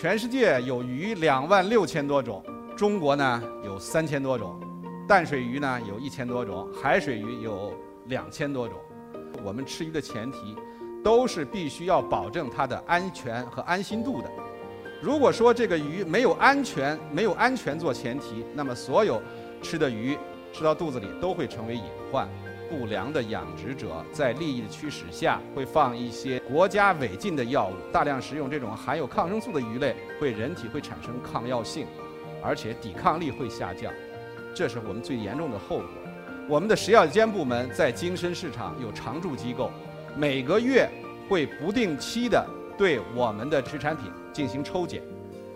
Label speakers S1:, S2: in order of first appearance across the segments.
S1: 全世界有鱼两万六千多种，中国呢有三千多种，淡水鱼呢有一千多种，海水鱼有两千多种。我们吃鱼的前提，都是必须要保证它的安全和安心度的。如果说这个鱼没有安全，没有安全做前提，那么所有吃的鱼吃到肚子里都会成为隐患。不良的养殖者在利益的驱使下，会放一些国家违禁的药物，大量食用这种含有抗生素的鱼类，会人体会产生抗药性，而且抵抗力会下降，这是我们最严重的后果。我们的食药监部门在精深市场有常驻机构，每个月会不定期的对我们的水产品进行抽检。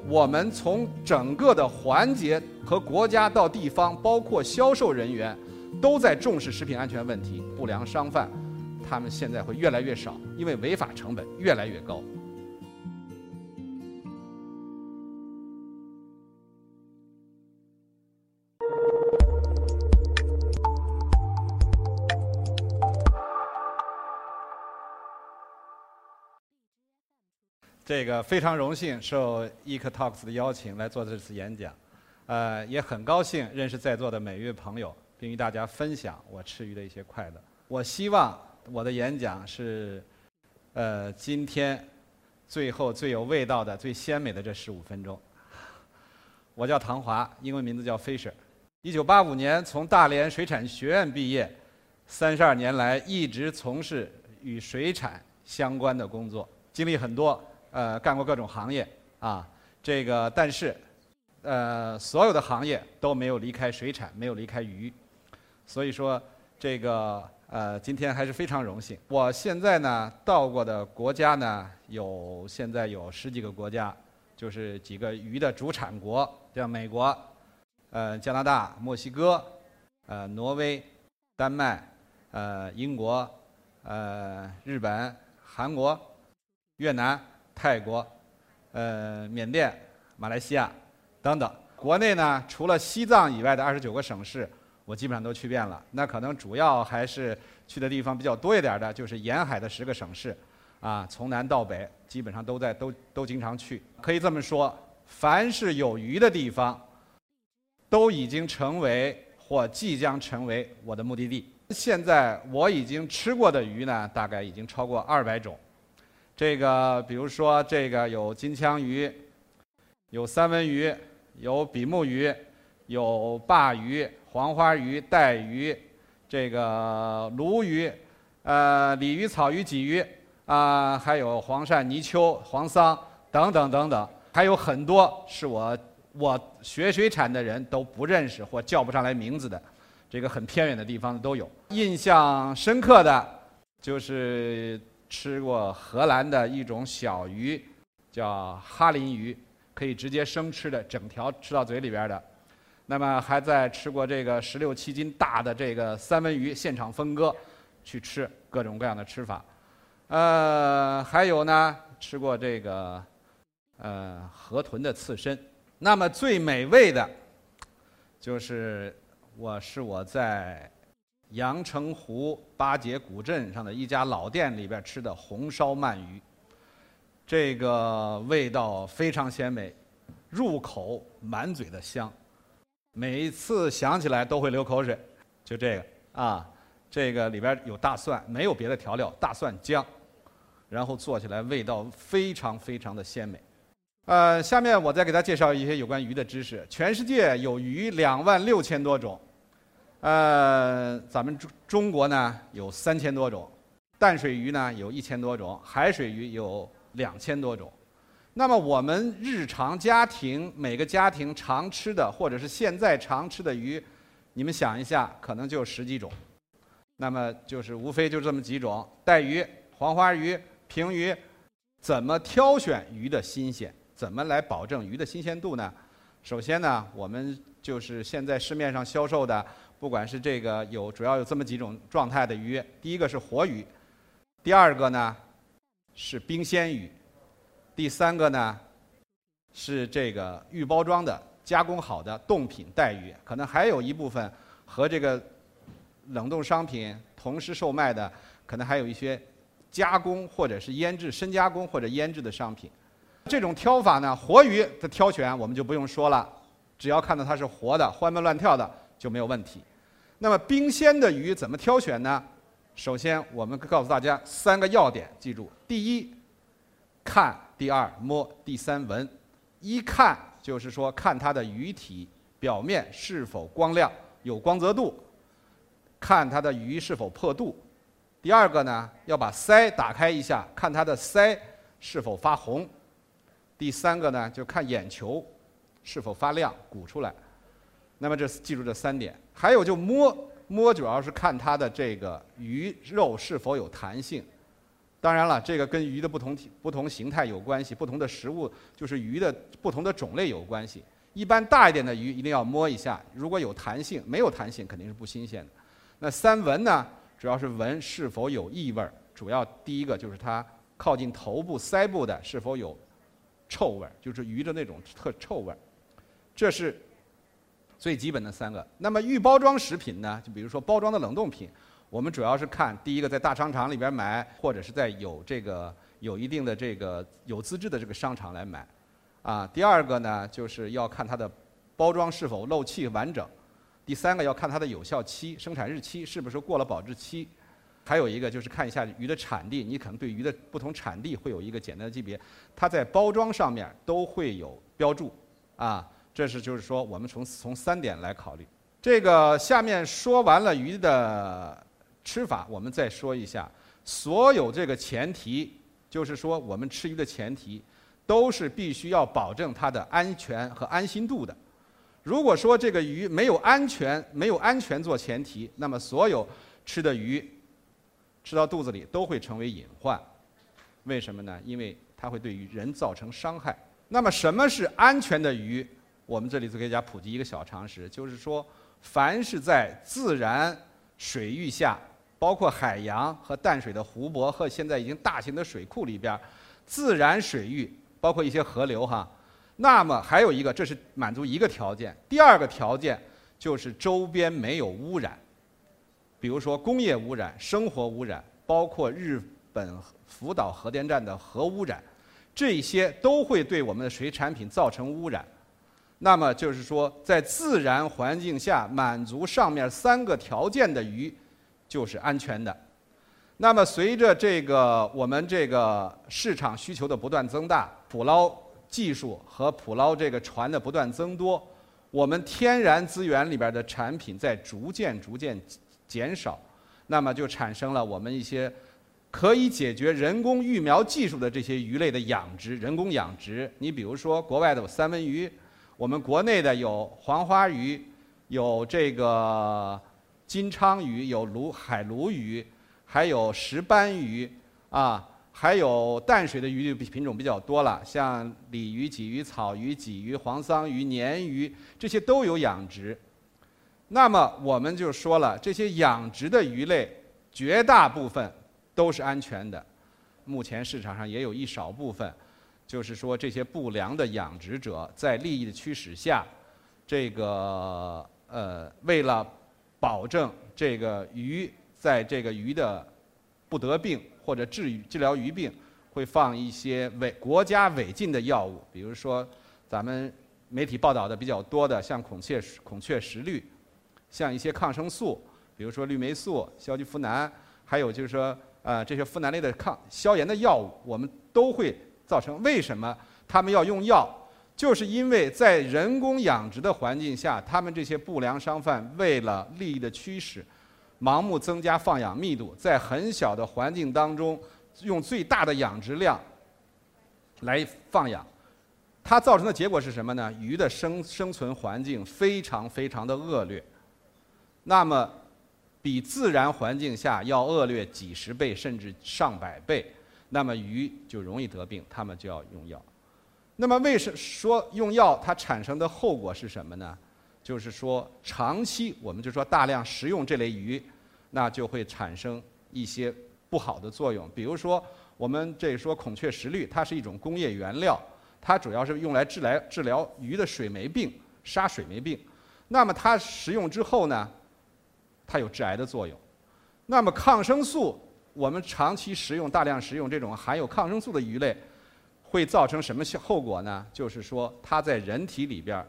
S1: 我们从整个的环节和国家到地方，包括销售人员。都在重视食品安全问题，不良商贩，他们现在会越来越少，因为违法成本越来越高。这个非常荣幸受 EcoTalks 的邀请来做这次演讲，呃，也很高兴认识在座的每一位朋友。并与大家分享我吃鱼的一些快乐。我希望我的演讲是，呃，今天最后最有味道的、最鲜美的这十五分钟。我叫唐华，英文名字叫 Fisher。一九八五年从大连水产学院毕业，三十二年来一直从事与水产相关的工作，经历很多，呃，干过各种行业啊。这个，但是，呃，所有的行业都没有离开水产，没有离开鱼。所以说，这个呃，今天还是非常荣幸。我现在呢，到过的国家呢，有现在有十几个国家，就是几个鱼的主产国，像美国、呃加拿大、墨西哥、呃挪威、丹麦、呃英国、呃日本、韩国、越南、泰国、呃缅甸、马来西亚等等。国内呢，除了西藏以外的二十九个省市。我基本上都去遍了，那可能主要还是去的地方比较多一点的，就是沿海的十个省市，啊，从南到北基本上都在都都经常去。可以这么说，凡是有鱼的地方，都已经成为或即将成为我的目的地。现在我已经吃过的鱼呢，大概已经超过二百种。这个比如说这个有金枪鱼，有三文鱼，有比目鱼，有鲅鱼。黄花鱼、带鱼，这个鲈鱼，呃，鲤鱼、草鱼、鲫鱼，啊，还有黄鳝、泥鳅、黄桑等等等等，还有很多是我我学水产的人都不认识或叫不上来名字的，这个很偏远的地方都有。印象深刻的，就是吃过荷兰的一种小鱼，叫哈林鱼，可以直接生吃的，整条吃到嘴里边的。那么还在吃过这个十六七斤大的这个三文鱼，现场分割，去吃各种各样的吃法。呃，还有呢，吃过这个呃河豚的刺身。那么最美味的，就是我是我在阳澄湖八节古镇上的一家老店里边吃的红烧鳗鱼。这个味道非常鲜美，入口满嘴的香。每一次想起来都会流口水，就这个啊，这个里边有大蒜，没有别的调料，大蒜姜，然后做起来味道非常非常的鲜美。呃，下面我再给大家介绍一些有关鱼的知识。全世界有鱼两万六千多种，呃，咱们中中国呢有三千多种，淡水鱼呢有一千多种，海水鱼有两千多种。那么我们日常家庭每个家庭常吃的，或者是现在常吃的鱼，你们想一下，可能就十几种。那么就是无非就这么几种：带鱼、黄花鱼、平鱼。怎么挑选鱼的新鲜？怎么来保证鱼的新鲜度呢？首先呢，我们就是现在市面上销售的，不管是这个有主要有这么几种状态的鱼。第一个是活鱼，第二个呢是冰鲜鱼。第三个呢，是这个预包装的加工好的冻品带鱼，可能还有一部分和这个冷冻商品同时售卖的，可能还有一些加工或者是腌制深加工或者腌制的商品。这种挑法呢，活鱼的挑选我们就不用说了，只要看到它是活的、欢蹦乱跳的就没有问题。那么冰鲜的鱼怎么挑选呢？首先，我们告诉大家三个要点，记住：第一，看；第二，摸；第三，闻。一看就是说看它的鱼体表面是否光亮、有光泽度，看它的鱼是否破肚。第二个呢，要把鳃打开一下，看它的鳃是否发红。第三个呢，就看眼球是否发亮、鼓出来。那么这记住这三点，还有就摸。摸主要是看它的这个鱼肉是否有弹性，当然了，这个跟鱼的不同体、不同形态有关系，不同的食物就是鱼的不同的种类有关系。一般大一点的鱼一定要摸一下，如果有弹性，没有弹性肯定是不新鲜的。那三闻呢，主要是闻是否有异味儿，主要第一个就是它靠近头部、腮部的是否有臭味儿，就是鱼的那种特臭味儿，这是。最基本的三个。那么预包装食品呢？就比如说包装的冷冻品，我们主要是看第一个在大商场里边买，或者是在有这个有一定的这个有资质的这个商场来买。啊，第二个呢，就是要看它的包装是否漏气完整。第三个要看它的有效期、生产日期是不是过了保质期。还有一个就是看一下鱼的产地，你可能对鱼的不同产地会有一个简单的级别，它在包装上面都会有标注。啊。这是就是说，我们从从三点来考虑。这个下面说完了鱼的吃法，我们再说一下，所有这个前提，就是说我们吃鱼的前提，都是必须要保证它的安全和安心度的。如果说这个鱼没有安全，没有安全做前提，那么所有吃的鱼吃到肚子里都会成为隐患。为什么呢？因为它会对于人造成伤害。那么什么是安全的鱼？我们这里就给大家普及一个小常识，就是说，凡是在自然水域下，包括海洋和淡水的湖泊和现在已经大型的水库里边，自然水域包括一些河流哈，那么还有一个，这是满足一个条件，第二个条件就是周边没有污染，比如说工业污染、生活污染，包括日本福岛核电站的核污染，这些都会对我们的水产品造成污染。那么就是说，在自然环境下满足上面三个条件的鱼，就是安全的。那么随着这个我们这个市场需求的不断增大，捕捞技术和捕捞这个船的不断增多，我们天然资源里边的产品在逐渐逐渐减少，那么就产生了我们一些可以解决人工育苗技术的这些鱼类的养殖，人工养殖。你比如说国外的三文鱼。我们国内的有黄花鱼，有这个金鲳鱼，有鲈海鲈鱼，还有石斑鱼，啊，还有淡水的鱼品种比较多了，像鲤鱼、鲫鱼、草鱼、鲫鱼、黄桑鱼、鲶鱼，这些都有养殖。那么我们就说了，这些养殖的鱼类绝大部分都是安全的，目前市场上也有一少部分。就是说，这些不良的养殖者在利益的驱使下，这个呃，为了保证这个鱼在这个鱼的不得病或者治治疗鱼病，会放一些违国家违禁的药物，比如说咱们媒体报道的比较多的，像孔雀孔雀石绿，像一些抗生素，比如说氯霉素、硝基呋喃，还有就是说呃这些呋喃类的抗消炎的药物，我们都会。造成为什么他们要用药？就是因为在人工养殖的环境下，他们这些不良商贩为了利益的驱使，盲目增加放养密度，在很小的环境当中用最大的养殖量来放养，它造成的结果是什么呢？鱼的生生存环境非常非常的恶劣，那么比自然环境下要恶劣几十倍甚至上百倍。那么鱼就容易得病，他们就要用药。那么为什说用药它产生的后果是什么呢？就是说长期我们就说大量食用这类鱼，那就会产生一些不好的作用。比如说我们这说孔雀石绿，它是一种工业原料，它主要是用来治来治疗鱼的水霉病，杀水霉病。那么它食用之后呢，它有致癌的作用。那么抗生素。我们长期食用、大量食用这种含有抗生素的鱼类，会造成什么后果呢？就是说它在人体里边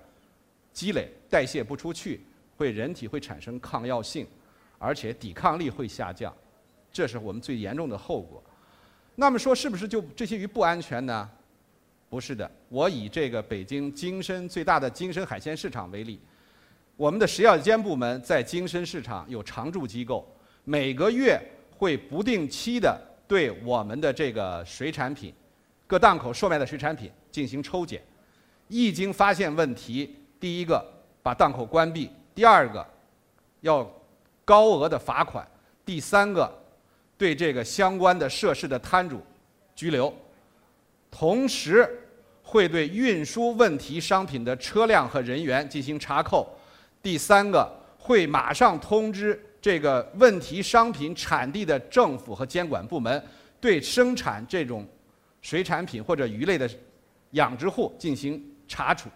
S1: 积累代谢不出去，会人体会产生抗药性，而且抵抗力会下降，这是我们最严重的后果。那么说是不是就这些鱼不安全呢？不是的，我以这个北京金参最大的金参海鲜市场为例，我们的食药监部门在金参市场有常驻机构，每个月会不定期的对我们的这个水产品、各档口售卖的水产品进行抽检，一经发现问题，第一个把档口关闭，第二个要高额的罚款，第三个对这个相关的涉事的摊主拘留，同时。会对运输问题商品的车辆和人员进行查扣。第三个，会马上通知这个问题商品产地的政府和监管部门，对生产这种水产品或者鱼类的养殖户进行查处。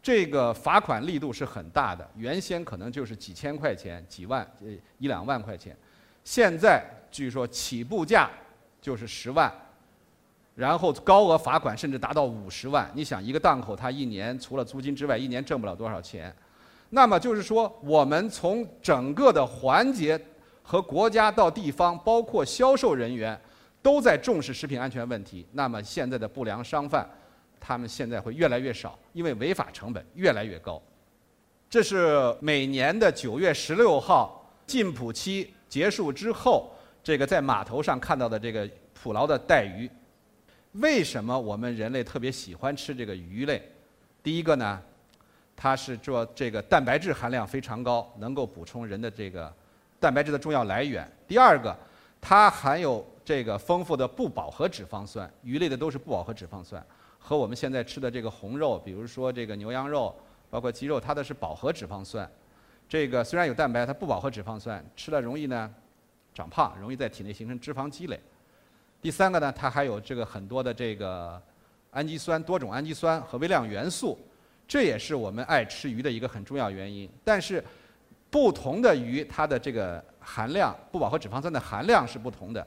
S1: 这个罚款力度是很大的，原先可能就是几千块钱、几万、呃一两万块钱，现在据说起步价就是十万。然后高额罚款甚至达到五十万，你想一个档口他一年除了租金之外，一年挣不了多少钱。那么就是说，我们从整个的环节和国家到地方，包括销售人员，都在重视食品安全问题。那么现在的不良商贩，他们现在会越来越少，因为违法成本越来越高。这是每年的九月十六号禁捕期结束之后，这个在码头上看到的这个捕捞的带鱼。为什么我们人类特别喜欢吃这个鱼类？第一个呢，它是做这个蛋白质含量非常高，能够补充人的这个蛋白质的重要来源。第二个，它含有这个丰富的不饱和脂肪酸，鱼类的都是不饱和脂肪酸，和我们现在吃的这个红肉，比如说这个牛羊肉，包括鸡肉，它的是饱和脂肪酸。这个虽然有蛋白，它不饱和脂肪酸，吃了容易呢长胖，容易在体内形成脂肪积累。第三个呢，它还有这个很多的这个氨基酸、多种氨基酸和微量元素，这也是我们爱吃鱼的一个很重要原因。但是，不同的鱼它的这个含量不饱和脂肪酸的含量是不同的，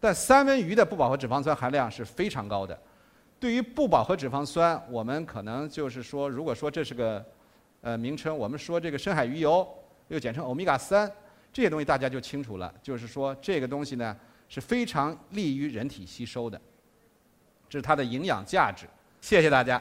S1: 但三文鱼的不饱和脂肪酸含量是非常高的。对于不饱和脂肪酸，我们可能就是说，如果说这是个呃名称，我们说这个深海鱼油，又简称欧米伽三，这些东西大家就清楚了。就是说这个东西呢。是非常利于人体吸收的，这是它的营养价值。谢谢大家。